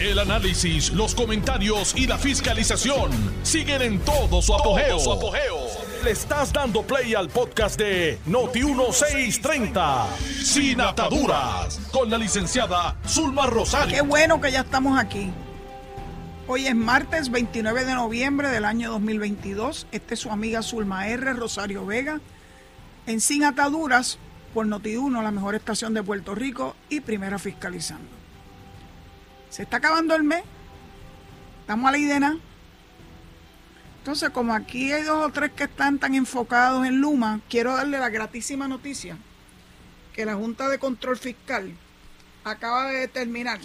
El análisis, los comentarios y la fiscalización siguen en todo su apogeo. Le estás dando play al podcast de Noti1630, Sin Ataduras, con la licenciada Zulma Rosario. Qué bueno que ya estamos aquí. Hoy es martes 29 de noviembre del año 2022. Esta es su amiga Zulma R. Rosario Vega en Sin Ataduras por Noti1, la mejor estación de Puerto Rico y primera fiscalizando. Se está acabando el mes, estamos a la idea. Entonces, como aquí hay dos o tres que están tan enfocados en Luma, quiero darle la gratísima noticia que la Junta de Control Fiscal acaba de determinar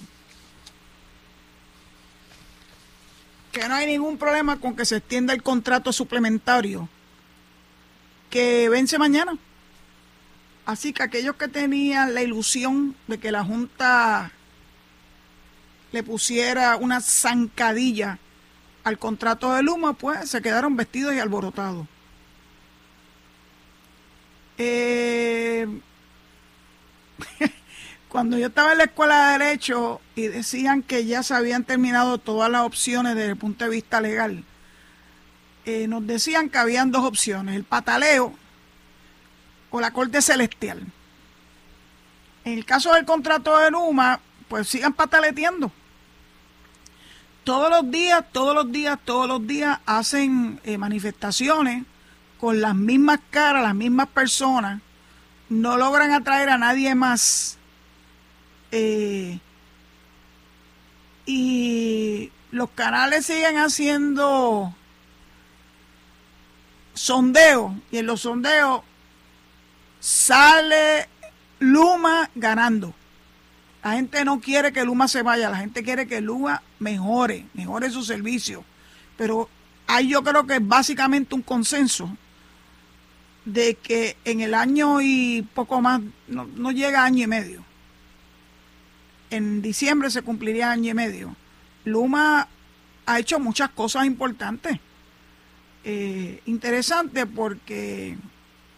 que no hay ningún problema con que se extienda el contrato suplementario que vence mañana. Así que aquellos que tenían la ilusión de que la Junta le pusiera una zancadilla al contrato de Luma, pues se quedaron vestidos y alborotados. Eh, cuando yo estaba en la escuela de Derecho y decían que ya se habían terminado todas las opciones desde el punto de vista legal, eh, nos decían que habían dos opciones, el pataleo o la Corte Celestial. En el caso del contrato de Luma, pues sigan pataleteando. Todos los días, todos los días, todos los días hacen eh, manifestaciones con las mismas caras, las mismas personas. No logran atraer a nadie más. Eh, y los canales siguen haciendo sondeos y en los sondeos sale Luma ganando. La gente no quiere que Luma se vaya, la gente quiere que Luma mejore, mejore su servicio. Pero hay yo creo que es básicamente un consenso de que en el año y poco más, no, no llega año y medio. En diciembre se cumpliría año y medio. Luma ha hecho muchas cosas importantes. Eh, interesante porque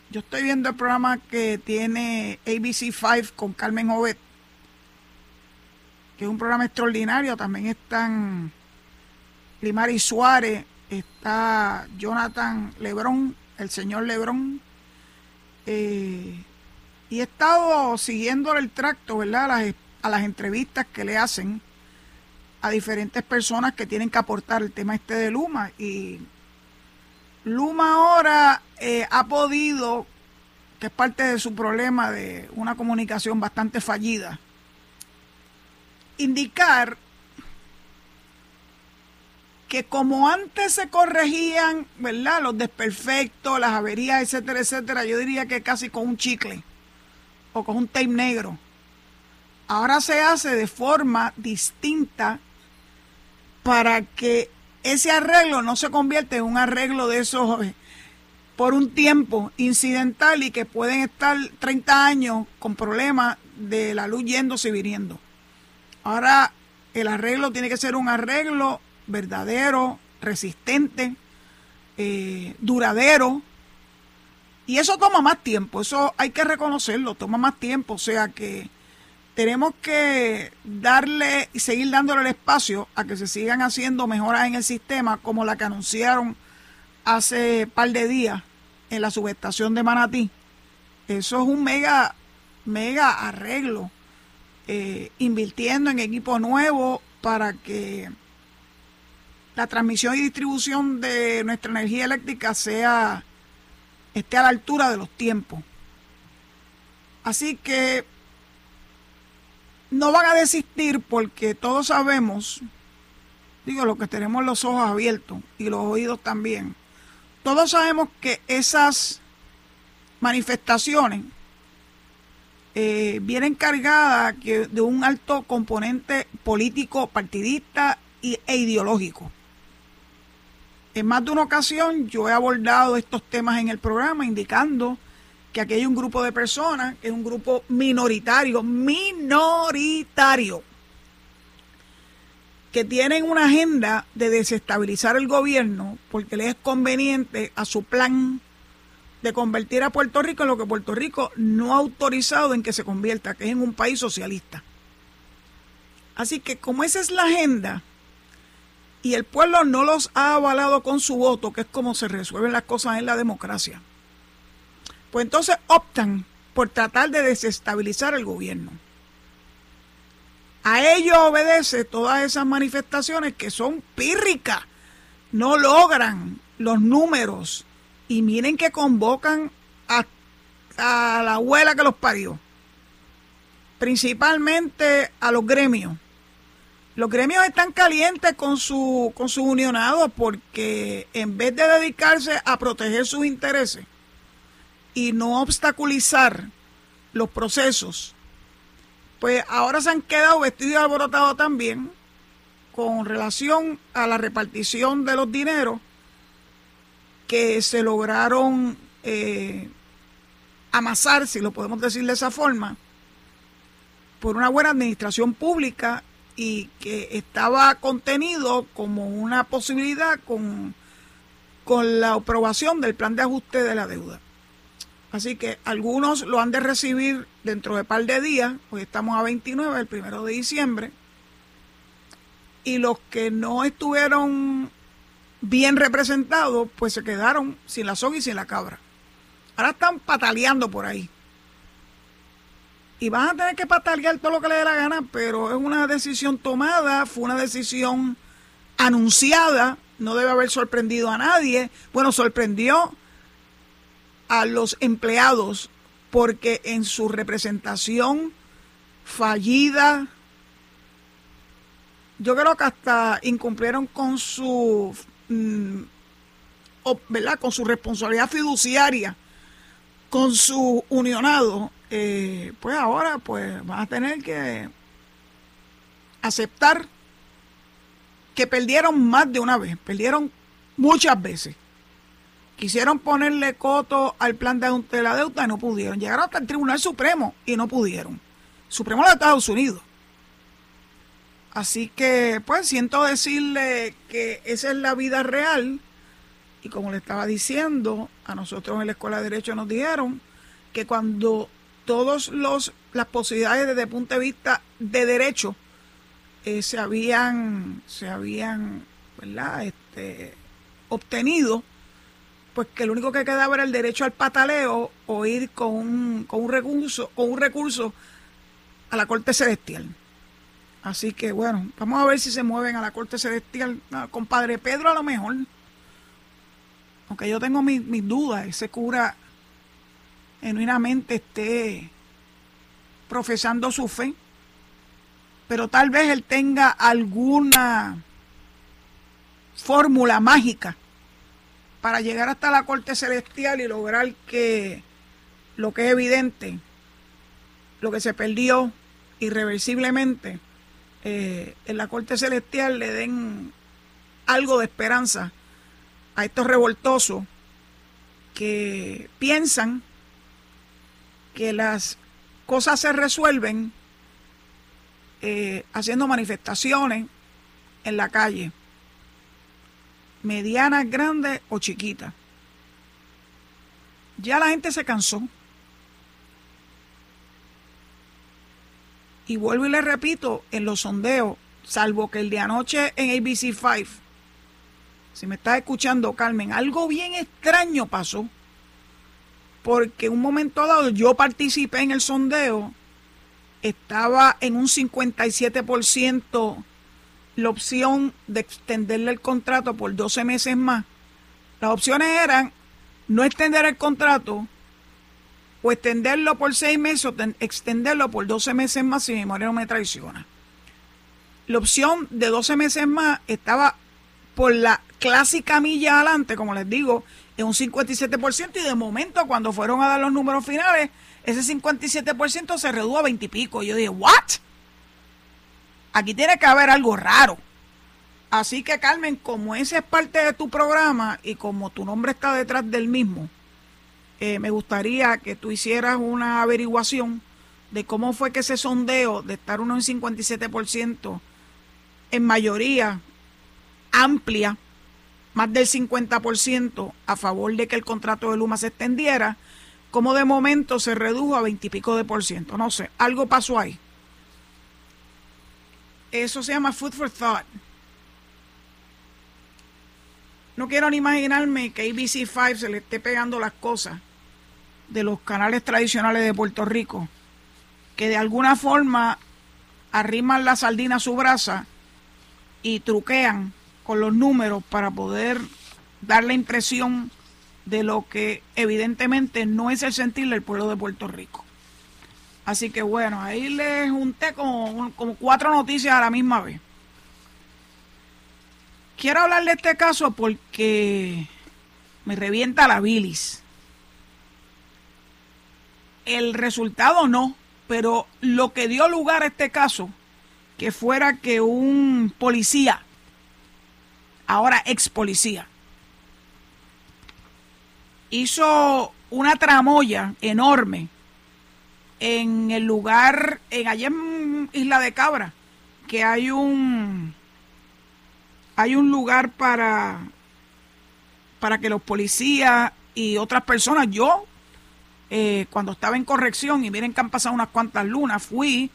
yo estoy viendo el programa que tiene ABC5 con Carmen Jovet, que es un programa extraordinario. También están Limari Suárez, está Jonathan Lebrón, el señor Lebrón. Eh, y he estado siguiendo el tracto, ¿verdad? A las, a las entrevistas que le hacen a diferentes personas que tienen que aportar el tema este de Luma. Y Luma ahora eh, ha podido, que es parte de su problema de una comunicación bastante fallida, indicar que como antes se corregían, ¿verdad? Los desperfectos, las averías, etcétera, etcétera, yo diría que casi con un chicle o con un tape negro. Ahora se hace de forma distinta para que ese arreglo no se convierta en un arreglo de esos eh, por un tiempo incidental y que pueden estar 30 años con problemas de la luz yéndose y viniendo. Ahora el arreglo tiene que ser un arreglo verdadero, resistente, eh, duradero. Y eso toma más tiempo, eso hay que reconocerlo, toma más tiempo. O sea que tenemos que darle y seguir dándole el espacio a que se sigan haciendo mejoras en el sistema, como la que anunciaron hace par de días en la subestación de Manatí. Eso es un mega, mega arreglo, eh, invirtiendo en equipo nuevo para que la transmisión y distribución de nuestra energía eléctrica sea esté a la altura de los tiempos. Así que no van a desistir porque todos sabemos, digo, lo que tenemos los ojos abiertos y los oídos también, todos sabemos que esas manifestaciones eh, vienen cargadas de un alto componente político, partidista e ideológico. En más de una ocasión yo he abordado estos temas en el programa indicando que aquí hay un grupo de personas, que es un grupo minoritario, minoritario, que tienen una agenda de desestabilizar el gobierno porque les es conveniente a su plan de convertir a Puerto Rico en lo que Puerto Rico no ha autorizado en que se convierta, que es en un país socialista. Así que como esa es la agenda y el pueblo no los ha avalado con su voto, que es como se resuelven las cosas en la democracia, pues entonces optan por tratar de desestabilizar el gobierno. A ello obedece todas esas manifestaciones que son pírricas, no logran los números y miren que convocan a, la abuela que los parió, principalmente a los gremios. Los gremios están calientes con su con sus unionados porque en vez de dedicarse a proteger sus intereses y no obstaculizar los procesos, pues ahora se han quedado vestidos y alborotados también con relación a la repartición de los dineros que se lograron eh, amasar, si lo podemos decir de esa forma, por una buena administración pública y que estaba contenido como una posibilidad con, con la aprobación del plan de ajuste de la deuda. Así que algunos lo han de recibir dentro de par de días, hoy estamos a 29, el primero de diciembre, y los que no estuvieron bien representados, pues se quedaron sin la soga y sin la cabra. Ahora están pataleando por ahí. Y van a tener que patalear todo lo que le dé la gana, pero es una decisión tomada, fue una decisión anunciada, no debe haber sorprendido a nadie. Bueno, sorprendió a los empleados porque en su representación fallida, yo creo que hasta incumplieron con su, mm, ¿verdad? Con su responsabilidad fiduciaria, con su unionado, eh, pues ahora pues van a tener que aceptar que perdieron más de una vez, perdieron muchas veces. Quisieron ponerle coto al plan de la deuda y no pudieron. Llegaron hasta el Tribunal Supremo y no pudieron. Supremo de Estados Unidos. Así que, pues, siento decirle que esa es la vida real. Y como le estaba diciendo, a nosotros en la Escuela de Derecho nos dijeron que cuando todas las posibilidades desde el punto de vista de derecho eh, se habían, se habían ¿verdad? Este, obtenido, pues que lo único que quedaba era el derecho al pataleo o ir con un, con un recurso, con un recurso a la Corte Celestial. Así que bueno, vamos a ver si se mueven a la Corte Celestial. Ah, compadre Pedro a lo mejor. Aunque yo tengo mis, mis dudas, ese cura genuinamente esté profesando su fe. Pero tal vez él tenga alguna fórmula mágica para llegar hasta la corte celestial y lograr que lo que es evidente, lo que se perdió irreversiblemente, eh, en la corte celestial le den algo de esperanza a estos revoltosos que piensan que las cosas se resuelven eh, haciendo manifestaciones en la calle medianas, grandes o chiquitas. Ya la gente se cansó. Y vuelvo y le repito, en los sondeos, salvo que el de anoche en ABC5, si me estás escuchando, Carmen, algo bien extraño pasó. Porque un momento dado yo participé en el sondeo, estaba en un 57% la opción de extenderle el contrato por 12 meses más. Las opciones eran no extender el contrato o extenderlo por 6 meses o extenderlo por 12 meses más si mi memoria me traiciona. La opción de 12 meses más estaba por la clásica milla adelante, como les digo, en un 57% y de momento cuando fueron a dar los números finales, ese 57% se redujo a 20 y pico. Yo dije, ¿what? Aquí tiene que haber algo raro. Así que Carmen, como ese es parte de tu programa y como tu nombre está detrás del mismo, eh, me gustaría que tú hicieras una averiguación de cómo fue que ese sondeo de estar uno en 57% en mayoría amplia, más del 50% a favor de que el contrato de Luma se extendiera, como de momento se redujo a 20 y pico de por ciento. No sé, algo pasó ahí. Eso se llama food for thought. No quiero ni imaginarme que ABC5 se le esté pegando las cosas de los canales tradicionales de Puerto Rico, que de alguna forma arriman la sardina a su brasa y truquean con los números para poder dar la impresión de lo que evidentemente no es el sentir del pueblo de Puerto Rico. Así que bueno, ahí les junté como, como cuatro noticias a la misma vez. Quiero hablar de este caso porque me revienta la bilis. El resultado no, pero lo que dio lugar a este caso, que fuera que un policía, ahora ex policía, hizo una tramoya enorme en el lugar, en allá en Isla de Cabra, que hay un hay un lugar para para que los policías y otras personas, yo eh, cuando estaba en corrección y miren que han pasado unas cuantas lunas, fui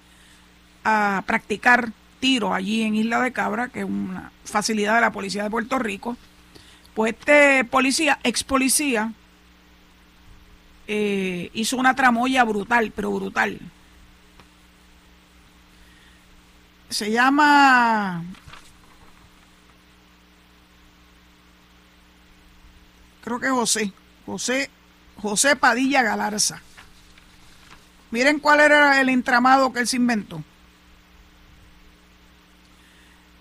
a practicar tiro allí en Isla de Cabra, que es una facilidad de la policía de Puerto Rico. Pues este policía, ex policía, eh, hizo una tramoya brutal, pero brutal. Se llama... Creo que José. José, José Padilla Galarza. Miren cuál era el entramado que él se inventó.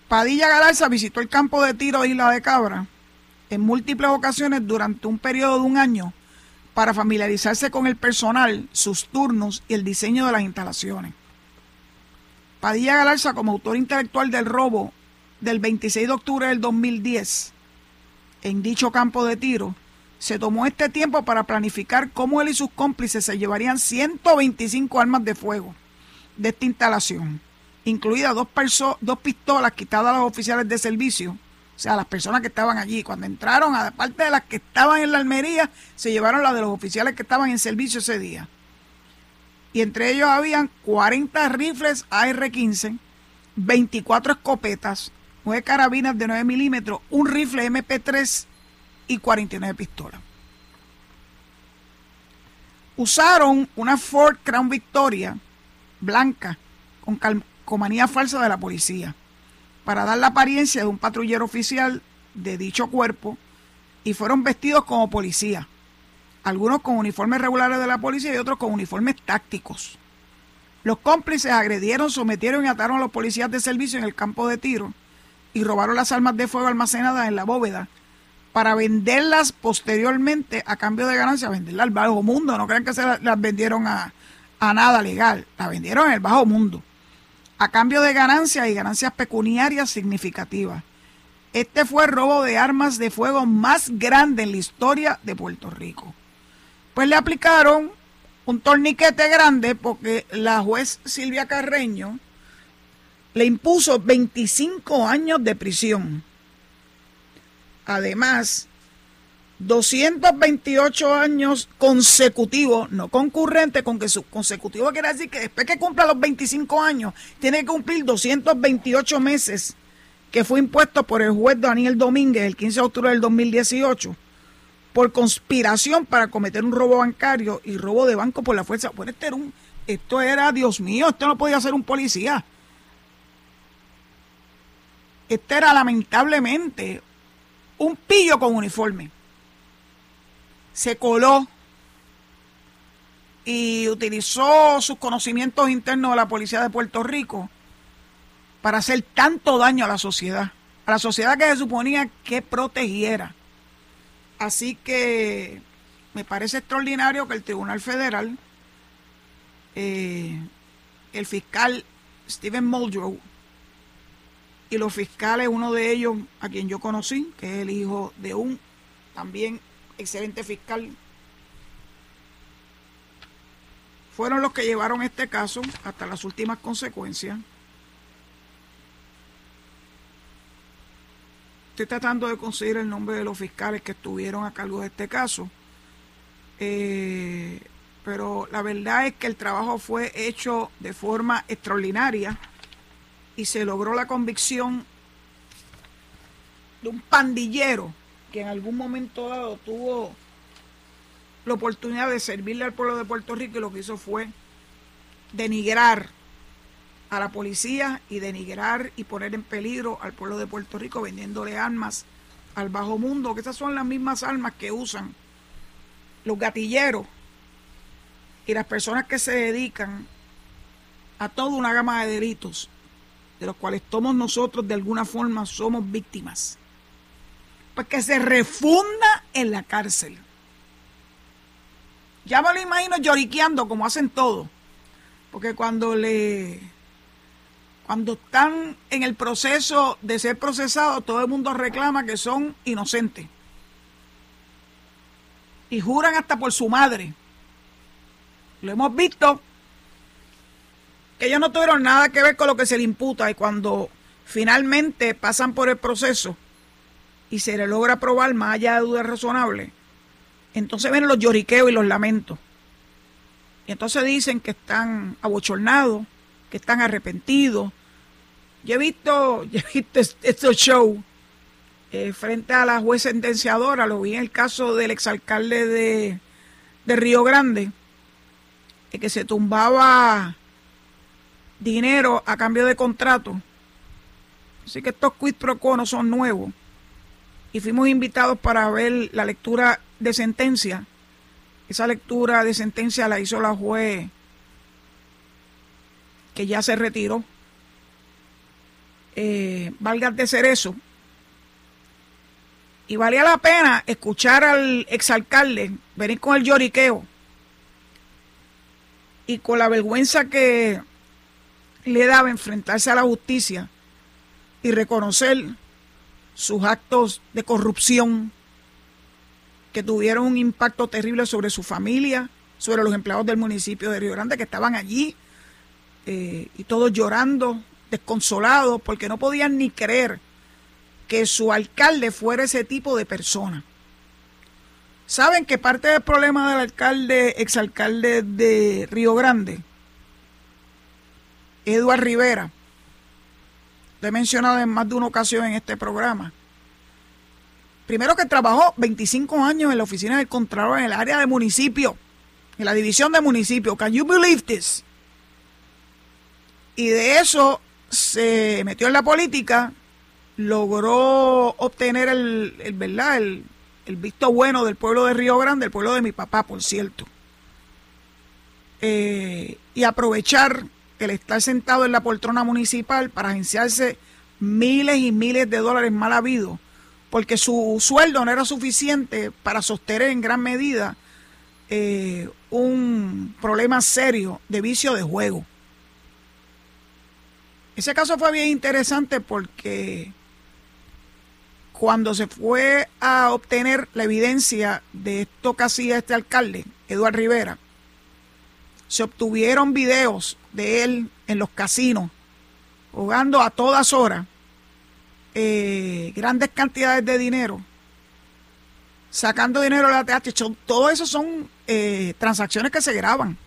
Padilla Galarza visitó el campo de tiro de Isla de Cabra en múltiples ocasiones durante un periodo de un año para familiarizarse con el personal, sus turnos y el diseño de las instalaciones. Padilla Galarza, como autor intelectual del robo del 26 de octubre del 2010, en dicho campo de tiro, se tomó este tiempo para planificar cómo él y sus cómplices se llevarían 125 armas de fuego de esta instalación, incluidas dos, dos pistolas quitadas a los oficiales de servicio o sea, las personas que estaban allí, cuando entraron, aparte de las que estaban en la almería, se llevaron las de los oficiales que estaban en servicio ese día. Y entre ellos habían 40 rifles AR-15, 24 escopetas, 9 carabinas de 9 milímetros, un rifle MP3 y 49 pistolas. Usaron una Ford Crown Victoria blanca con calcomanía falsa de la policía para dar la apariencia de un patrullero oficial de dicho cuerpo y fueron vestidos como policía, algunos con uniformes regulares de la policía y otros con uniformes tácticos. Los cómplices agredieron, sometieron y ataron a los policías de servicio en el campo de tiro y robaron las armas de fuego almacenadas en la bóveda para venderlas posteriormente a cambio de ganancia, venderlas al bajo mundo. No crean que se las vendieron a, a nada legal, las vendieron en el bajo mundo a cambio de ganancias y ganancias pecuniarias significativas. Este fue el robo de armas de fuego más grande en la historia de Puerto Rico. Pues le aplicaron un torniquete grande porque la juez Silvia Carreño le impuso 25 años de prisión. Además, 228 años consecutivos, no concurrente, con que su consecutivo quiere decir que después que cumpla los 25 años, tiene que cumplir 228 meses que fue impuesto por el juez Daniel Domínguez el 15 de octubre del 2018 por conspiración para cometer un robo bancario y robo de banco por la fuerza. Bueno, este era un, esto era, Dios mío, esto no podía ser un policía. Este era lamentablemente un pillo con uniforme se coló y utilizó sus conocimientos internos de la policía de Puerto Rico para hacer tanto daño a la sociedad, a la sociedad que se suponía que protegiera. Así que me parece extraordinario que el Tribunal Federal, eh, el fiscal Stephen Muldrow y los fiscales, uno de ellos a quien yo conocí, que es el hijo de un también excelente fiscal, fueron los que llevaron este caso hasta las últimas consecuencias. Estoy tratando de conseguir el nombre de los fiscales que estuvieron a cargo de este caso. Eh, pero la verdad es que el trabajo fue hecho de forma extraordinaria y se logró la convicción de un pandillero que en algún momento dado tuvo la oportunidad de servirle al pueblo de Puerto Rico y lo que hizo fue denigrar a la policía y denigrar y poner en peligro al pueblo de Puerto Rico vendiéndole armas al bajo mundo, que esas son las mismas armas que usan los gatilleros y las personas que se dedican a toda una gama de delitos, de los cuales todos nosotros de alguna forma somos víctimas. Pues que se refunda en la cárcel. Ya me lo imagino lloriqueando como hacen todos. Porque cuando le cuando están en el proceso de ser procesados, todo el mundo reclama que son inocentes. Y juran hasta por su madre. Lo hemos visto que ellos no tuvieron nada que ver con lo que se le imputa y cuando finalmente pasan por el proceso y se le logra probar más allá de dudas razonables, entonces vienen los lloriqueos y los lamentos. Y entonces dicen que están abochornados, que están arrepentidos, yo he visto, yo he visto estos shows eh, frente a la juez sentenciadora, lo vi en el caso del exalcalde de, de Río Grande, que se tumbaba dinero a cambio de contrato. Así que estos quid pro quo son nuevos. Y fuimos invitados para ver la lectura de sentencia. Esa lectura de sentencia la hizo la juez que ya se retiró eh, valga de ser eso. Y valía la pena escuchar al exalcalde venir con el lloriqueo y con la vergüenza que le daba enfrentarse a la justicia y reconocer sus actos de corrupción que tuvieron un impacto terrible sobre su familia, sobre los empleados del municipio de Río Grande que estaban allí eh, y todos llorando desconsolados porque no podían ni creer que su alcalde fuera ese tipo de persona. Saben que parte del problema del alcalde, exalcalde de Río Grande, Eduard Rivera, lo he mencionado en más de una ocasión en este programa. Primero que trabajó 25 años en la oficina del Contralor en el área de municipio, en la división de municipio. Can you believe this? Y de eso se metió en la política, logró obtener el, el ¿verdad? El, visto bueno del pueblo de Río Grande, el pueblo de mi papá, por cierto. Eh, y aprovechar el estar sentado en la poltrona municipal para agenciarse miles y miles de dólares mal habidos, porque su sueldo no era suficiente para sostener en gran medida eh, un problema serio de vicio de juego. Ese caso fue bien interesante porque cuando se fue a obtener la evidencia de esto que hacía este alcalde, Eduardo Rivera, se obtuvieron videos de él en los casinos, jugando a todas horas eh, grandes cantidades de dinero, sacando dinero de la TH. Todo eso son eh, transacciones que se graban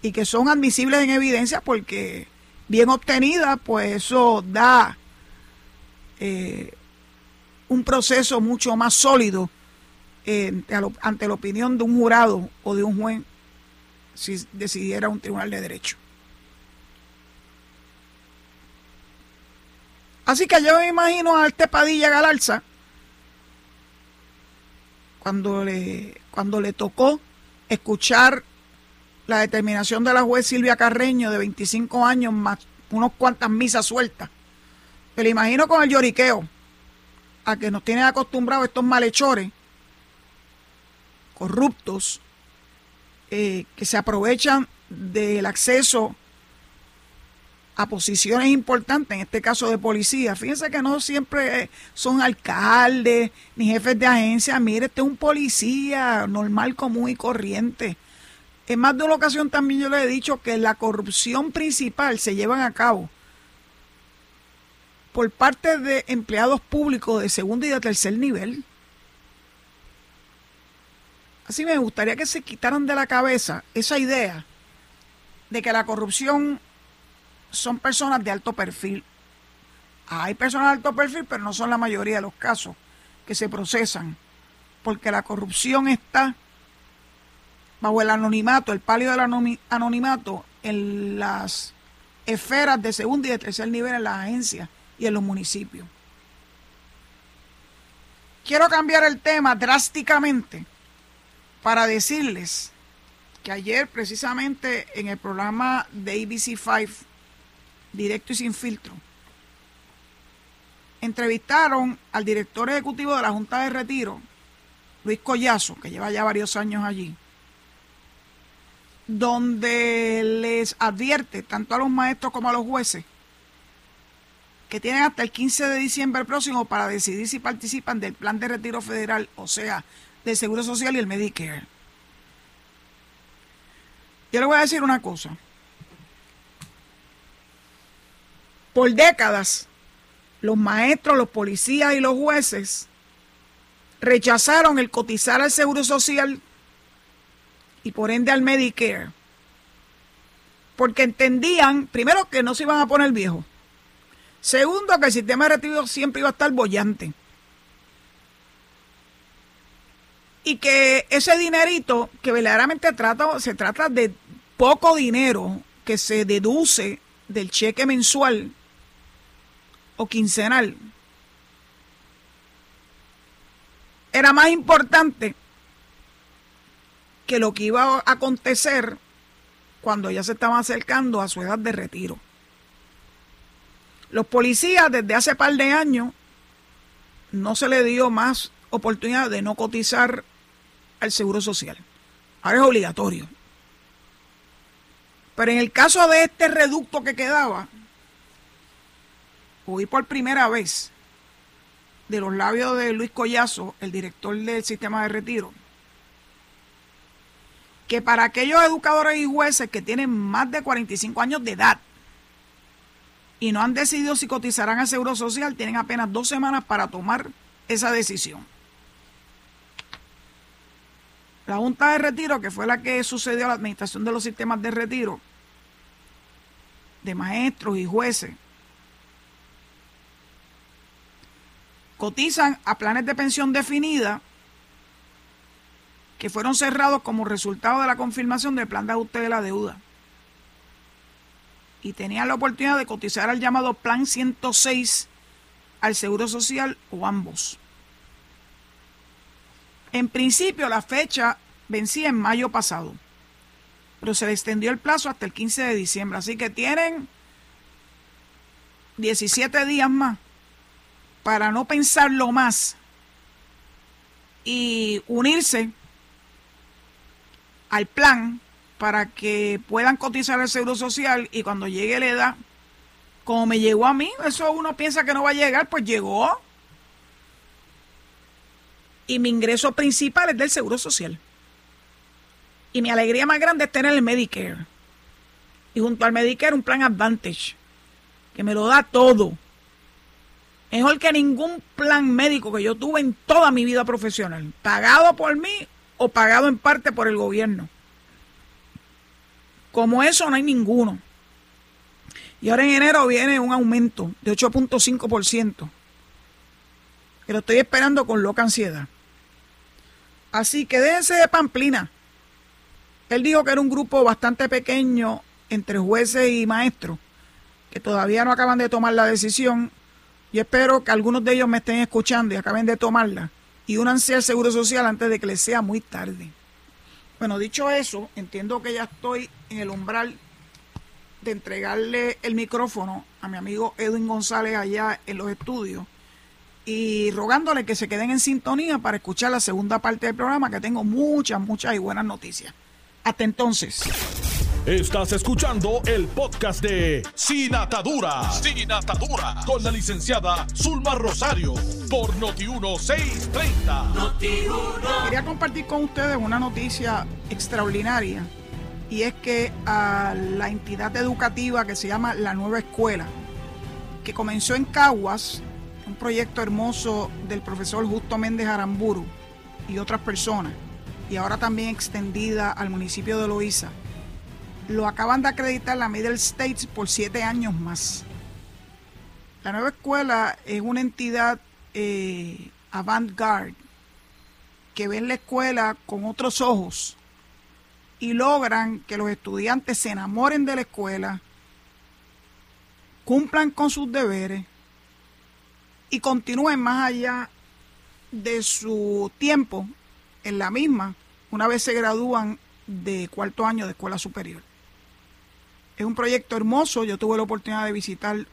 y que son admisibles en evidencia porque bien obtenida, pues eso da eh, un proceso mucho más sólido ante la opinión de un jurado o de un juez si decidiera un tribunal de derecho. Así que yo me imagino a este Padilla Galarza cuando le, cuando le tocó escuchar la determinación de la juez Silvia Carreño de 25 años más unos cuantas misas sueltas. Me lo imagino con el lloriqueo, a que nos tienen acostumbrados estos malhechores corruptos eh, que se aprovechan del acceso a posiciones importantes, en este caso de policía. Fíjense que no siempre son alcaldes ni jefes de agencia. Mire, este es un policía normal, común y corriente en más de una ocasión también yo le he dicho que la corrupción principal se lleva a cabo por parte de empleados públicos de segundo y de tercer nivel. Así me gustaría que se quitaran de la cabeza esa idea de que la corrupción son personas de alto perfil. Hay personas de alto perfil, pero no son la mayoría de los casos que se procesan, porque la corrupción está bajo el anonimato, el palio del anonimato en las esferas de segundo y de tercer nivel en las agencias y en los municipios. Quiero cambiar el tema drásticamente para decirles que ayer precisamente en el programa de ABC5, directo y sin filtro, entrevistaron al director ejecutivo de la Junta de Retiro, Luis Collazo, que lleva ya varios años allí, donde les advierte tanto a los maestros como a los jueces que tienen hasta el 15 de diciembre próximo para decidir si participan del plan de retiro federal, o sea, del Seguro Social y el Medicare. Yo le voy a decir una cosa. Por décadas, los maestros, los policías y los jueces rechazaron el cotizar al Seguro Social y por ende al Medicare. Porque entendían, primero, que no se iban a poner viejos. Segundo, que el sistema de retiro siempre iba a estar bollante. Y que ese dinerito, que verdaderamente trata, se trata de poco dinero que se deduce del cheque mensual o quincenal, era más importante que lo que iba a acontecer cuando ya se estaba acercando a su edad de retiro. Los policías desde hace par de años no se le dio más oportunidad de no cotizar al seguro social. Ahora es obligatorio. Pero en el caso de este reducto que quedaba, oí por primera vez de los labios de Luis Collazo, el director del sistema de retiro, que para aquellos educadores y jueces que tienen más de 45 años de edad y no han decidido si cotizarán al Seguro Social, tienen apenas dos semanas para tomar esa decisión. La Junta de Retiro, que fue la que sucedió a la administración de los sistemas de retiro, de maestros y jueces, cotizan a planes de pensión definida que fueron cerrados como resultado de la confirmación del plan de ajuste de la deuda y tenían la oportunidad de cotizar al llamado Plan 106 al Seguro Social o ambos. En principio la fecha vencía en mayo pasado, pero se le extendió el plazo hasta el 15 de diciembre, así que tienen 17 días más para no pensarlo más y unirse al plan para que puedan cotizar el seguro social y cuando llegue la edad, como me llegó a mí, eso uno piensa que no va a llegar, pues llegó. Y mi ingreso principal es del seguro social. Y mi alegría más grande es tener el Medicare. Y junto al Medicare un plan Advantage, que me lo da todo. Mejor que ningún plan médico que yo tuve en toda mi vida profesional, pagado por mí o pagado en parte por el gobierno. Como eso no hay ninguno. Y ahora en enero viene un aumento de 8.5%. Que lo estoy esperando con loca ansiedad. Así que déjense de pamplina. Él dijo que era un grupo bastante pequeño entre jueces y maestros, que todavía no acaban de tomar la decisión. Y espero que algunos de ellos me estén escuchando y acaben de tomarla. Y únanse al Seguro Social antes de que les sea muy tarde. Bueno, dicho eso, entiendo que ya estoy en el umbral de entregarle el micrófono a mi amigo Edwin González allá en los estudios y rogándole que se queden en sintonía para escuchar la segunda parte del programa, que tengo muchas, muchas y buenas noticias. Hasta entonces. Estás escuchando el podcast de Sin Atadura. Sin Atadura. Con la licenciada Zulma Rosario. Por Noti1630. Quería compartir con ustedes una noticia extraordinaria. Y es que a la entidad educativa que se llama La Nueva Escuela, que comenzó en Caguas, proyecto hermoso del profesor Justo Méndez Aramburu y otras personas, y ahora también extendida al municipio de Loíza lo acaban de acreditar la Middle States por siete años más. La nueva escuela es una entidad eh, avant-garde que ven la escuela con otros ojos y logran que los estudiantes se enamoren de la escuela, cumplan con sus deberes y continúen más allá de su tiempo en la misma una vez se gradúan de cuarto año de escuela superior. Es un proyecto hermoso, yo tuve la oportunidad de visitar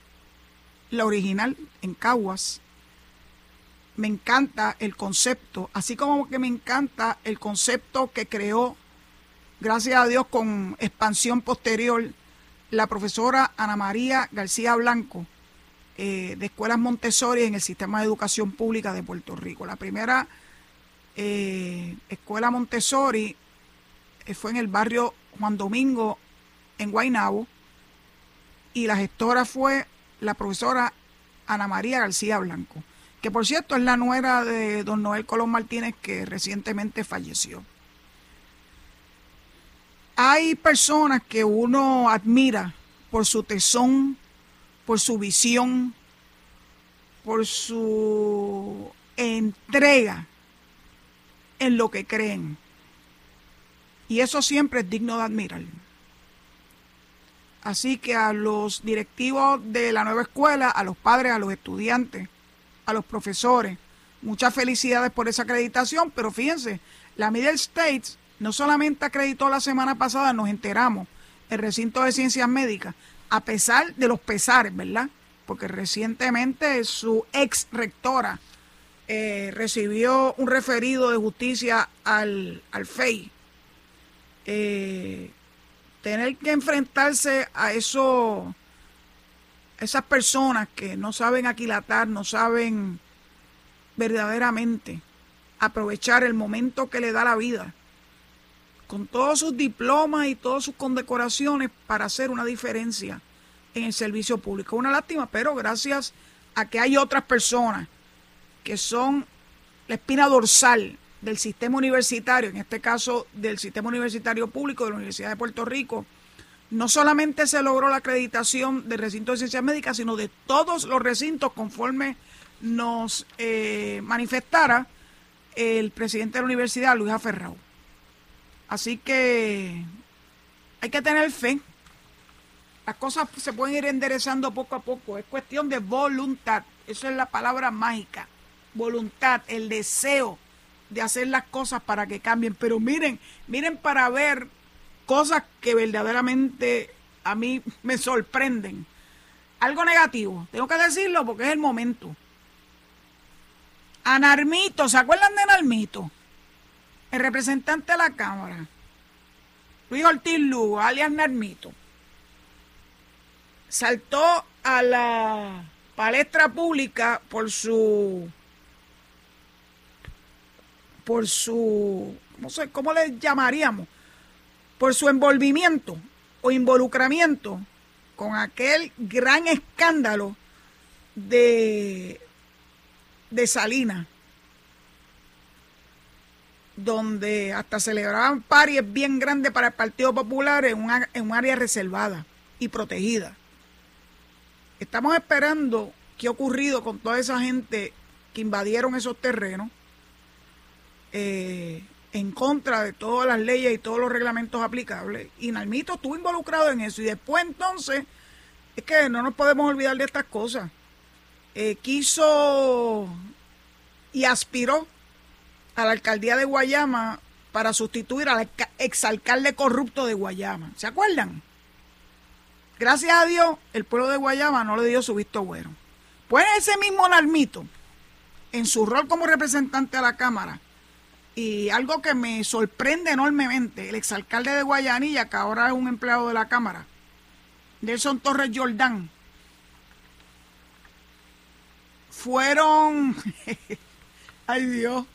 la original en Caguas me encanta el concepto, así como que me encanta el concepto que creó, gracias a Dios, con expansión posterior, la profesora Ana María García Blanco, eh, de Escuelas Montessori en el Sistema de Educación Pública de Puerto Rico. La primera eh, escuela Montessori eh, fue en el barrio Juan Domingo, en Guaynabo, y la gestora fue la profesora Ana María García Blanco que por cierto es la nuera de don Noel Colón Martínez que recientemente falleció. Hay personas que uno admira por su tesón, por su visión, por su entrega en lo que creen. Y eso siempre es digno de admirar. Así que a los directivos de la nueva escuela, a los padres, a los estudiantes, a los profesores. Muchas felicidades por esa acreditación, pero fíjense, la Middle States no solamente acreditó la semana pasada, nos enteramos, el recinto de ciencias médicas, a pesar de los pesares, ¿verdad? Porque recientemente su ex rectora eh, recibió un referido de justicia al, al FEI. Eh, tener que enfrentarse a eso esas personas que no saben aquilatar, no saben verdaderamente aprovechar el momento que le da la vida, con todos sus diplomas y todas sus condecoraciones para hacer una diferencia en el servicio público. Una lástima, pero gracias a que hay otras personas que son la espina dorsal del sistema universitario, en este caso del sistema universitario público de la Universidad de Puerto Rico, no solamente se logró la acreditación del recinto de ciencias médicas, sino de todos los recintos conforme nos eh, manifestara el presidente de la universidad, Luis Aferrao. Así que hay que tener fe. Las cosas se pueden ir enderezando poco a poco. Es cuestión de voluntad. Esa es la palabra mágica. Voluntad, el deseo de hacer las cosas para que cambien. Pero miren, miren para ver cosas que verdaderamente a mí me sorprenden. Algo negativo, tengo que decirlo porque es el momento. A Narmito, ¿se acuerdan de Narmito? El representante de la Cámara, Luis Ortiz Lugo, alias Narmito, saltó a la palestra pública por su por su no sé cómo le llamaríamos por su envolvimiento o involucramiento con aquel gran escándalo de, de Salinas, donde hasta celebraban paries bien grandes para el Partido Popular en, en un área reservada y protegida. Estamos esperando qué ha ocurrido con toda esa gente que invadieron esos terrenos. Eh, en contra de todas las leyes y todos los reglamentos aplicables. Y Nalmito estuvo involucrado en eso. Y después entonces, es que no nos podemos olvidar de estas cosas. Eh, quiso y aspiró a la alcaldía de Guayama para sustituir al exalcalde corrupto de Guayama. ¿Se acuerdan? Gracias a Dios, el pueblo de Guayama no le dio su visto bueno. Pues ese mismo Nalmito, en su rol como representante a la Cámara, y algo que me sorprende enormemente, el exalcalde de Guayanilla, que ahora es un empleado de la Cámara, Nelson Torres Jordán, fueron, ay Dios,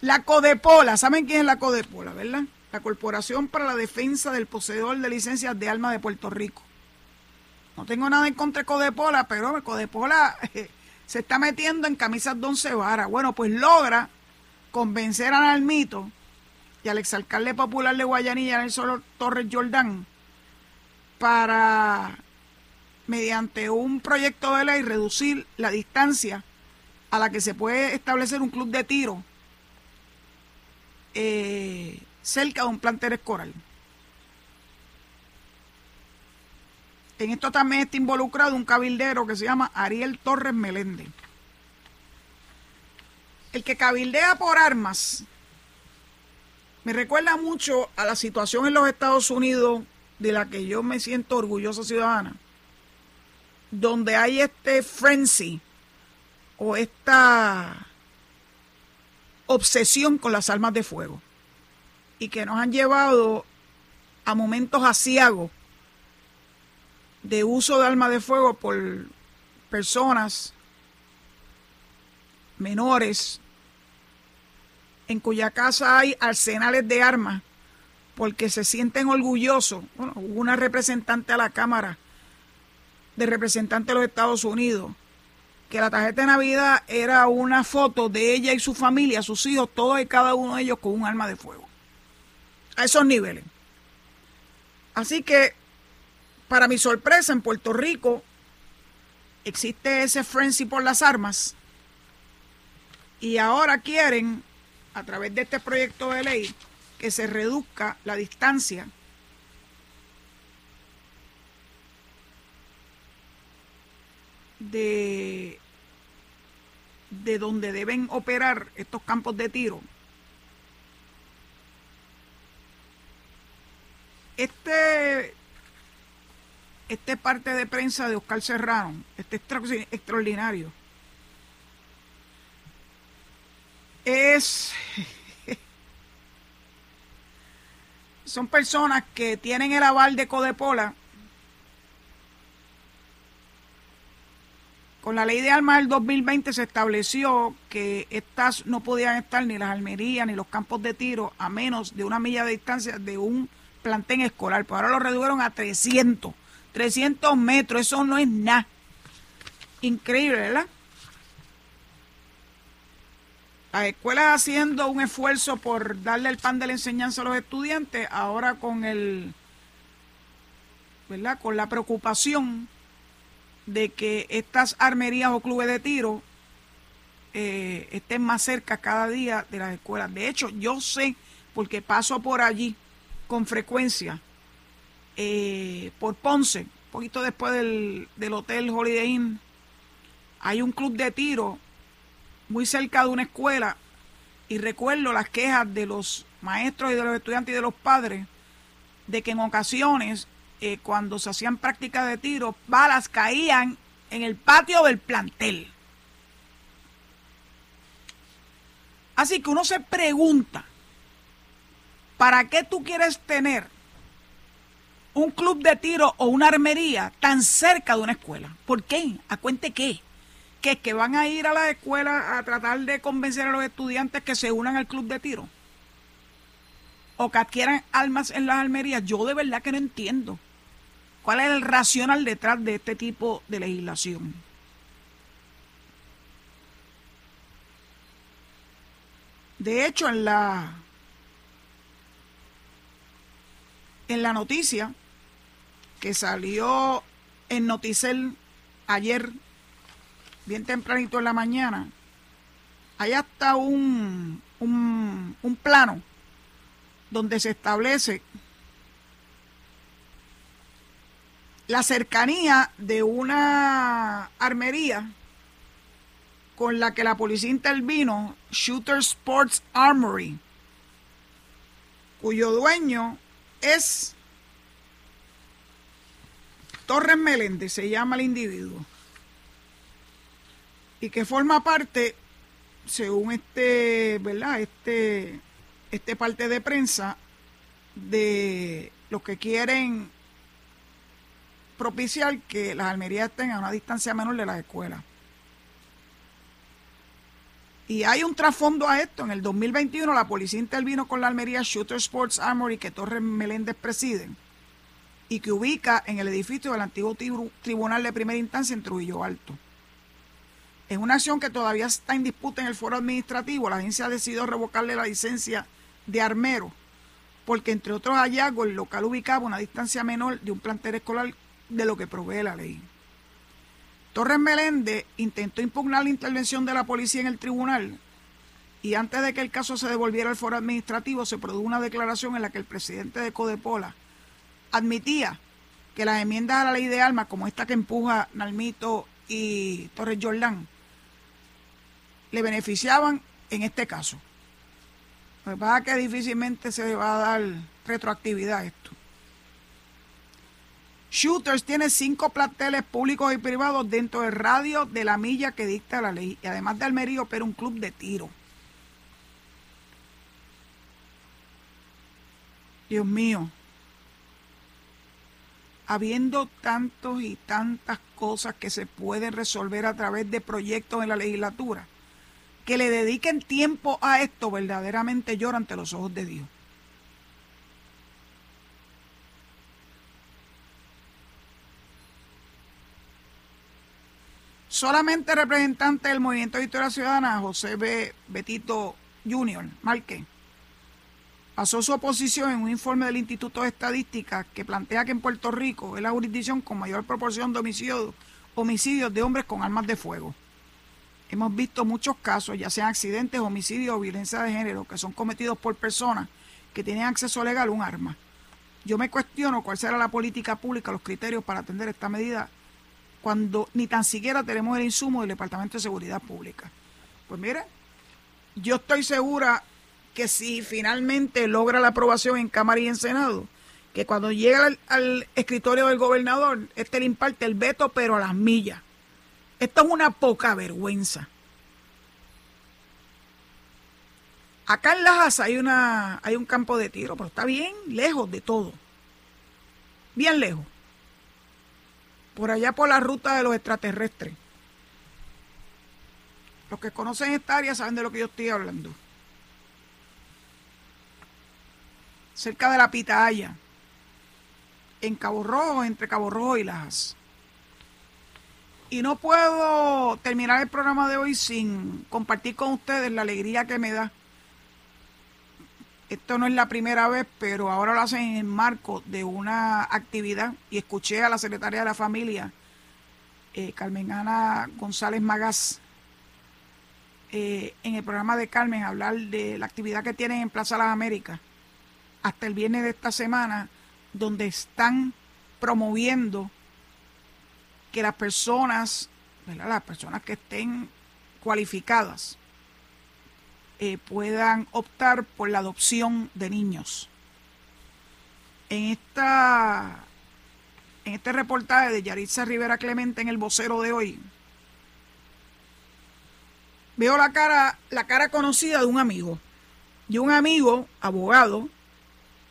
la Codepola, ¿saben quién es la Codepola, verdad? La Corporación para la Defensa del Poseedor de Licencias de Armas de Puerto Rico. No tengo nada en contra de Codepola, pero Codepola se está metiendo en camisas de once varas. Bueno, pues logra convencer a Nalmito y al exalcalde popular de Guayanilla, Nelson Torres Jordán, para mediante un proyecto de ley, reducir la distancia a la que se puede establecer un club de tiro eh, cerca de un plantel escolar. En esto también está involucrado un cabildero que se llama Ariel Torres Meléndez. El que cabildea por armas me recuerda mucho a la situación en los Estados Unidos de la que yo me siento orgullosa ciudadana, donde hay este frenzy o esta obsesión con las armas de fuego y que nos han llevado a momentos asiagos de uso de armas de fuego por personas menores en cuya casa hay arsenales de armas porque se sienten orgullosos. Bueno, hubo una representante a la Cámara de Representantes de los Estados Unidos que la tarjeta de Navidad era una foto de ella y su familia, sus hijos, todos y cada uno de ellos con un arma de fuego. A esos niveles. Así que, para mi sorpresa, en Puerto Rico existe ese frenzy por las armas y ahora quieren, a través de este proyecto de ley, que se reduzca la distancia de, de donde deben operar estos campos de tiro. Este, este parte de prensa de Oscar Serrano, este extraordinario, es son personas que tienen el aval de Codepola Con la ley de armas del 2020 se estableció que estas no podían estar ni las almerías ni los campos de tiro a menos de una milla de distancia de un plantén escolar. Pues ahora lo redujeron a 300. 300 metros, eso no es nada. Increíble, ¿verdad? Las escuelas haciendo un esfuerzo por darle el pan de la enseñanza a los estudiantes, ahora con el, ¿verdad? Con la preocupación de que estas armerías o clubes de tiro eh, estén más cerca cada día de las escuelas. De hecho, yo sé, porque paso por allí con frecuencia, eh, por Ponce, un poquito después del, del Hotel Holiday Inn, hay un club de tiro muy cerca de una escuela y recuerdo las quejas de los maestros y de los estudiantes y de los padres de que en ocasiones eh, cuando se hacían prácticas de tiro, balas caían en el patio del plantel. Así que uno se pregunta, ¿para qué tú quieres tener un club de tiro o una armería tan cerca de una escuela? ¿Por qué? ¿A cuente qué? ¿Que es que van a ir a la escuela a tratar de convencer a los estudiantes que se unan al club de tiro? ¿O que adquieran armas en las armerías? Yo de verdad que no entiendo. ¿Cuál es el racional detrás de este tipo de legislación? De hecho, en la en la noticia que salió en Noticel ayer, bien tempranito en la mañana, hay hasta un, un, un plano donde se establece la cercanía de una armería con la que la policía intervino, Shooter Sports Armory, cuyo dueño es Torres Meléndez, se llama el individuo, y que forma parte, según este, ¿verdad? Este, este parte de prensa, de los que quieren propiciar que las almerías estén a una distancia menor de las escuelas. Y hay un trasfondo a esto. En el 2021 la policía intervino con la almería Shooter Sports Armory que Torres Meléndez preside y que ubica en el edificio del antiguo Tribunal de Primera Instancia en Trujillo Alto. En una acción que todavía está en disputa en el foro administrativo, la agencia ha decidido revocarle la licencia de armero, porque entre otros hallazgos el local ubicaba una distancia menor de un plantel escolar de lo que provee la ley. Torres Meléndez intentó impugnar la intervención de la policía en el tribunal y antes de que el caso se devolviera al foro administrativo se produjo una declaración en la que el presidente de Codepola admitía que las enmiendas a la ley de armas, como esta que empuja Nalmito y Torres Jordán, le beneficiaban en este caso. Lo que que difícilmente se va a dar retroactividad a esto. Shooters tiene cinco planteles públicos y privados dentro del radio de la milla que dicta la ley. Y además de Almería opera un club de tiro. Dios mío, habiendo tantos y tantas cosas que se pueden resolver a través de proyectos en la legislatura, que le dediquen tiempo a esto, verdaderamente llora ante los ojos de Dios. Solamente representante del Movimiento de Victoria Ciudadana, José B. Betito Jr., Marque, pasó su oposición en un informe del Instituto de Estadística que plantea que en Puerto Rico es la jurisdicción con mayor proporción de homicidios, homicidios de hombres con armas de fuego. Hemos visto muchos casos, ya sean accidentes, homicidios o violencia de género, que son cometidos por personas que tienen acceso legal a un arma. Yo me cuestiono cuál será la política pública, los criterios para atender esta medida, cuando ni tan siquiera tenemos el insumo del Departamento de Seguridad Pública. Pues mire, yo estoy segura que si finalmente logra la aprobación en Cámara y en Senado, que cuando llega al, escritorio del gobernador, este le imparte el veto, pero a las millas. Esto es una poca vergüenza. Acá en Lajas hay, una, hay un campo de tiro, pero está bien lejos de todo. Bien lejos. Por allá por la ruta de los extraterrestres. Los que conocen esta área saben de lo que yo estoy hablando. cerca de la Pitaya, en Cabo Rojo, entre Cabo Rojo y Las. Y no puedo terminar el programa de hoy sin compartir con ustedes la alegría que me da. Esto no es la primera vez, pero ahora lo hacen en el marco de una actividad y escuché a la secretaria de la familia, eh, Carmen Ana González Magás, eh, en el programa de Carmen hablar de la actividad que tienen en Plaza Las Américas hasta el viernes de esta semana, donde están promoviendo que las personas, las personas que estén cualificadas, eh, puedan optar por la adopción de niños. En esta en este reportaje de Yaritza Rivera Clemente en el vocero de hoy, veo la cara, la cara conocida de un amigo. De un amigo, abogado,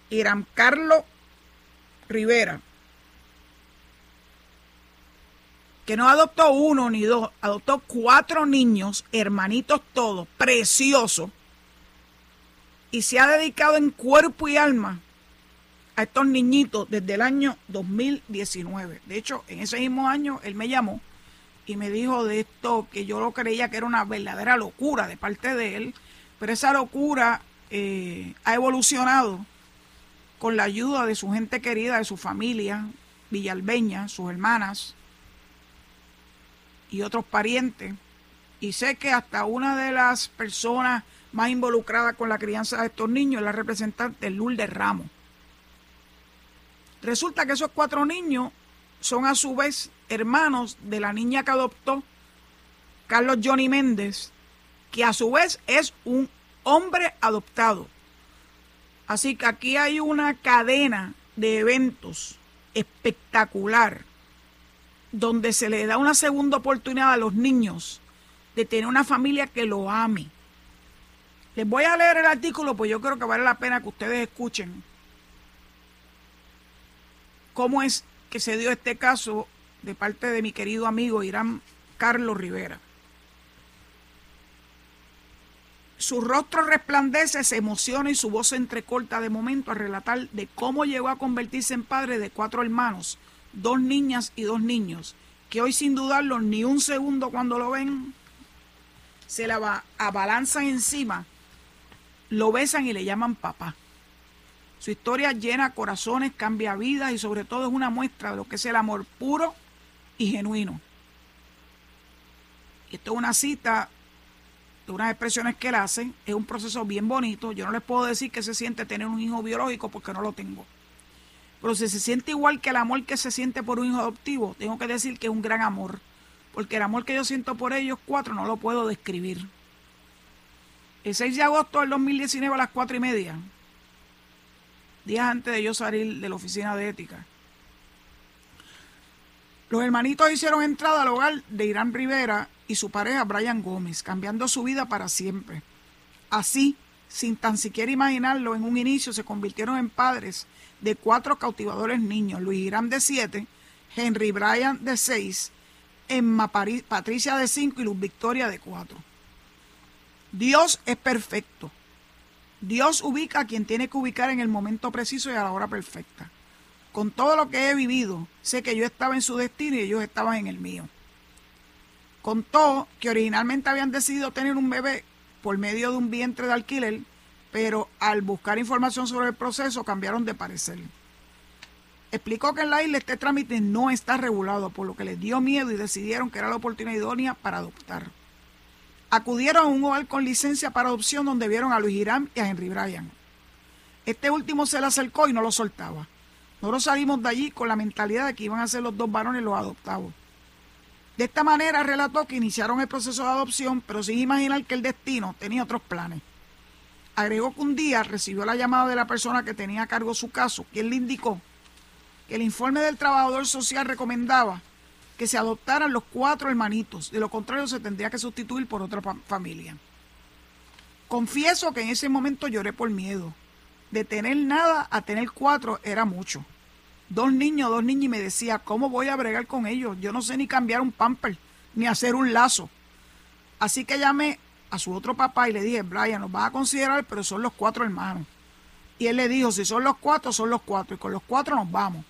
Irán Carlos Rivera, que no adoptó uno ni dos, adoptó cuatro niños, hermanitos todos, preciosos, y se ha dedicado en cuerpo y alma a estos niñitos desde el año 2019. De hecho, en ese mismo año él me llamó y me dijo de esto que yo lo creía que era una verdadera locura de parte de él, pero esa locura eh, ha evolucionado con la ayuda de su gente querida, de su familia, Villalbeña, sus hermanas y otros parientes. Y sé que hasta una de las personas más involucradas con la crianza de estos niños es la representante Lourdes Ramos. Resulta que esos cuatro niños son a su vez hermanos de la niña que adoptó Carlos Johnny Méndez, que a su vez es un hombre adoptado. Así que aquí hay una cadena de eventos espectacular donde se le da una segunda oportunidad a los niños de tener una familia que lo ame. Les voy a leer el artículo, pues yo creo que vale la pena que ustedes escuchen cómo es que se dio este caso de parte de mi querido amigo Irán Carlos Rivera. Su rostro resplandece, se emociona y su voz se entrecorta de momento al relatar de cómo llegó a convertirse en padre de cuatro hermanos, dos niñas y dos niños, que hoy sin dudarlo ni un segundo cuando lo ven, se la abalanzan encima, lo besan y le llaman papá. Su historia llena corazones, cambia vidas y sobre todo es una muestra de lo que es el amor puro y genuino. esto es una cita de unas expresiones que él hace, es un proceso bien bonito. Yo no les puedo decir que se siente tener un hijo biológico porque no lo tengo. Pero si se siente igual que el amor que se siente por un hijo adoptivo, tengo que decir que es un gran amor. Porque el amor que yo siento por ellos cuatro no lo puedo describir. El 6 de agosto del 2019 a las cuatro y media, días antes de yo salir de la oficina de ética, los hermanitos hicieron entrada al hogar de Irán Rivera y su pareja Brian Gómez, cambiando su vida para siempre. Así, sin tan siquiera imaginarlo, en un inicio se convirtieron en padres de cuatro cautivadores niños, Luis Irán de siete, Henry Bryan de seis, Emma Patricia de cinco y Luz Victoria de cuatro. Dios es perfecto. Dios ubica a quien tiene que ubicar en el momento preciso y a la hora perfecta. Con todo lo que he vivido, sé que yo estaba en su destino y ellos estaban en el mío. Contó que originalmente habían decidido tener un bebé por medio de un vientre de alquiler, pero al buscar información sobre el proceso cambiaron de parecer. Explicó que en la isla este trámite no está regulado, por lo que les dio miedo y decidieron que era la oportunidad idónea para adoptar. Acudieron a un hogar con licencia para adopción donde vieron a Luis Irán y a Henry Bryan. Este último se le acercó y no lo soltaba. Nosotros salimos de allí con la mentalidad de que iban a ser los dos varones los adoptados. De esta manera relató que iniciaron el proceso de adopción, pero sin imaginar que el destino tenía otros planes. Agregó que un día recibió la llamada de la persona que tenía a cargo su caso, quien le indicó que el informe del trabajador social recomendaba que se adoptaran los cuatro hermanitos, de lo contrario se tendría que sustituir por otra familia. Confieso que en ese momento lloré por miedo. De tener nada a tener cuatro era mucho. Dos niños, dos niñas y me decía, ¿cómo voy a bregar con ellos? Yo no sé ni cambiar un pamper, ni hacer un lazo. Así que llamé a su otro papá y le dije, Brian, nos vas a considerar, pero son los cuatro hermanos. Y él le dijo, si son los cuatro, son los cuatro, y con los cuatro nos vamos.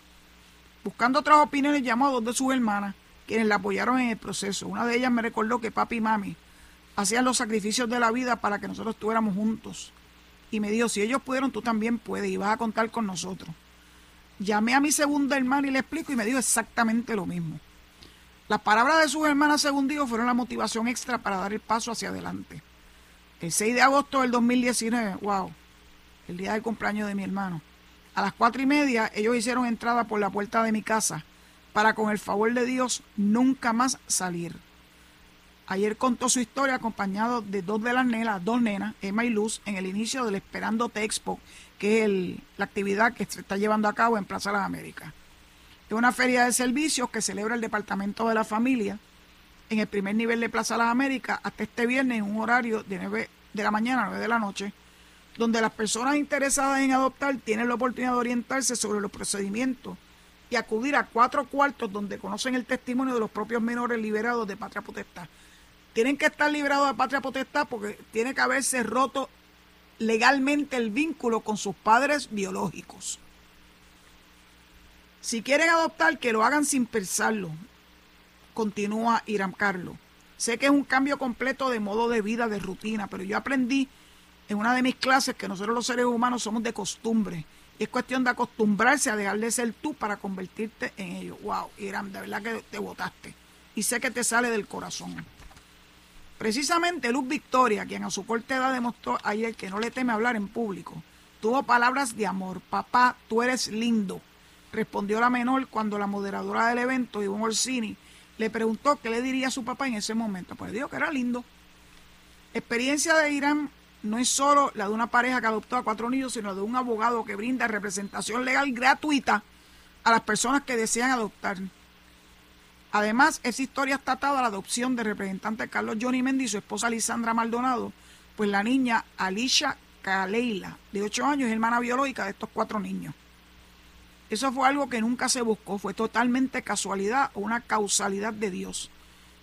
Buscando otras opiniones, llamó a dos de sus hermanas, quienes la apoyaron en el proceso. Una de ellas me recordó que papi y mami hacían los sacrificios de la vida para que nosotros estuviéramos juntos. Y me dijo, si ellos pudieron, tú también puedes y vas a contar con nosotros. Llamé a mi segunda hermana y le explico y me dijo exactamente lo mismo. Las palabras de sus hermanas, según dijo, fueron la motivación extra para dar el paso hacia adelante. El 6 de agosto del 2019, wow, el día del cumpleaños de mi hermano. A las cuatro y media ellos hicieron entrada por la puerta de mi casa para con el favor de Dios nunca más salir. Ayer contó su historia acompañado de dos de las nenas, dos nenas, Emma y Luz, en el inicio del Esperando Expo, que es la actividad que se está llevando a cabo en Plaza Las Américas. Es una feria de servicios que celebra el Departamento de la Familia en el primer nivel de Plaza Las Américas hasta este viernes en un horario de 9 de la mañana a 9 de la noche, donde las personas interesadas en adoptar tienen la oportunidad de orientarse sobre los procedimientos y acudir a cuatro cuartos donde conocen el testimonio de los propios menores liberados de patria potestad tienen que estar librados de patria potestad porque tiene que haberse roto legalmente el vínculo con sus padres biológicos. Si quieren adoptar, que lo hagan sin pensarlo, continúa Irán Carlos. Sé que es un cambio completo de modo de vida, de rutina, pero yo aprendí en una de mis clases que nosotros los seres humanos somos de costumbre. Y es cuestión de acostumbrarse a dejar de ser tú para convertirte en ellos. Wow, Irán, de verdad que te votaste. Y sé que te sale del corazón. Precisamente Luz Victoria, quien a su corta edad demostró ayer que no le teme hablar en público, tuvo palabras de amor. Papá, tú eres lindo, respondió la menor cuando la moderadora del evento, Ivonne Orsini, le preguntó qué le diría a su papá en ese momento. Pues dijo que era lindo. Experiencia de Irán no es solo la de una pareja que adoptó a cuatro niños, sino de un abogado que brinda representación legal gratuita a las personas que desean adoptar. Además, esa historia está atada a la adopción del representante Carlos Johnny Mendy y su esposa Lisandra Maldonado, pues la niña Alicia Caleila, de 8 años, es hermana biológica de estos cuatro niños. Eso fue algo que nunca se buscó, fue totalmente casualidad o una causalidad de Dios.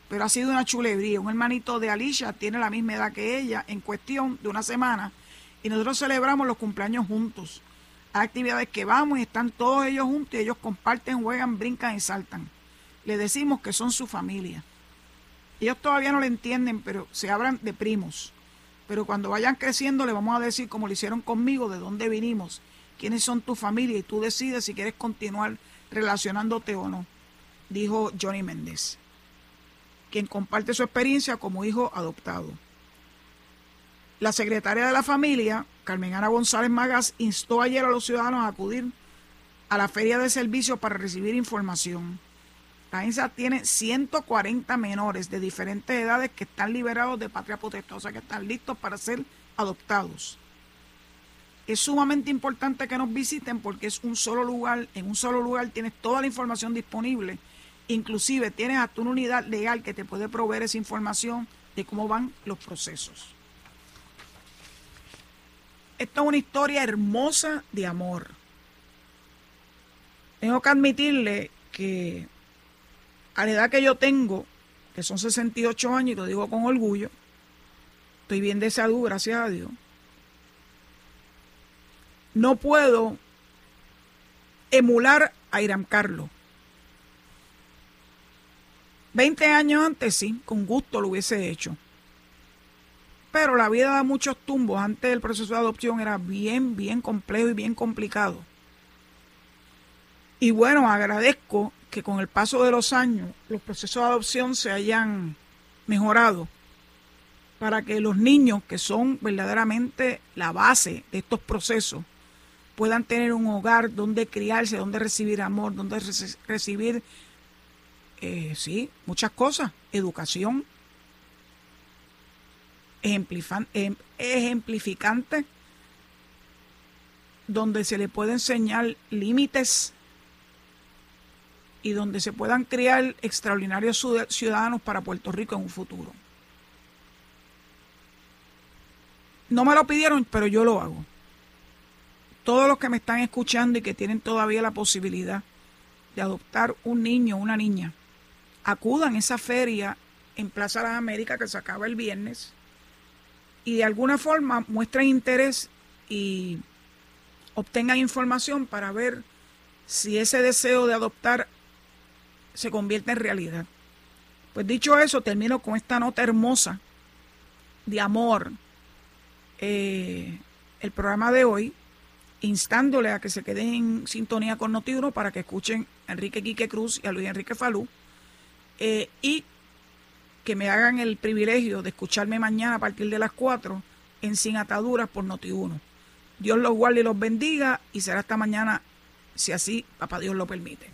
Pero ha sido una chulebría. Un hermanito de Alicia tiene la misma edad que ella en cuestión de una semana y nosotros celebramos los cumpleaños juntos. Hay actividades que vamos y están todos ellos juntos y ellos comparten, juegan, brincan y saltan le decimos que son su familia. Ellos todavía no le entienden, pero se hablan de primos. Pero cuando vayan creciendo le vamos a decir, como lo hicieron conmigo, de dónde vinimos, quiénes son tu familia y tú decides si quieres continuar relacionándote o no, dijo Johnny Méndez. quien comparte su experiencia como hijo adoptado. La secretaria de la familia, Carmen Ana González Magas, instó ayer a los ciudadanos a acudir a la feria de servicios para recibir información. La agencia tiene 140 menores de diferentes edades que están liberados de patria potestad, o sea que están listos para ser adoptados. Es sumamente importante que nos visiten porque es un solo lugar, en un solo lugar tienes toda la información disponible, inclusive tienes hasta una unidad legal que te puede proveer esa información de cómo van los procesos. Esta es una historia hermosa de amor. Tengo que admitirle que a la edad que yo tengo, que son 68 años, y lo digo con orgullo, estoy bien de salud, gracias a Dios, no puedo emular a Iram Carlos. 20 años antes sí, con gusto lo hubiese hecho. Pero la vida da muchos tumbos. Antes el proceso de adopción era bien, bien complejo y bien complicado. Y bueno, agradezco que con el paso de los años los procesos de adopción se hayan mejorado para que los niños, que son verdaderamente la base de estos procesos, puedan tener un hogar donde criarse, donde recibir amor, donde recibir, eh, sí, muchas cosas, educación, em-, ejemplificante, donde se le puede enseñar límites y donde se puedan crear extraordinarios ciudadanos para Puerto Rico en un futuro. No me lo pidieron, pero yo lo hago. Todos los que me están escuchando y que tienen todavía la posibilidad de adoptar un niño o una niña, acudan a esa feria en Plaza de las Américas que se acaba el viernes y de alguna forma muestren interés y obtengan información para ver si ese deseo de adoptar se convierte en realidad. Pues dicho eso, termino con esta nota hermosa de amor, eh, el programa de hoy, instándole a que se queden en sintonía con Notiuno para que escuchen a Enrique Quique Cruz y a Luis Enrique Falú, eh, y que me hagan el privilegio de escucharme mañana a partir de las 4 en Sin Ataduras por Noti1. Dios los guarde y los bendiga y será hasta mañana, si así papá Dios lo permite.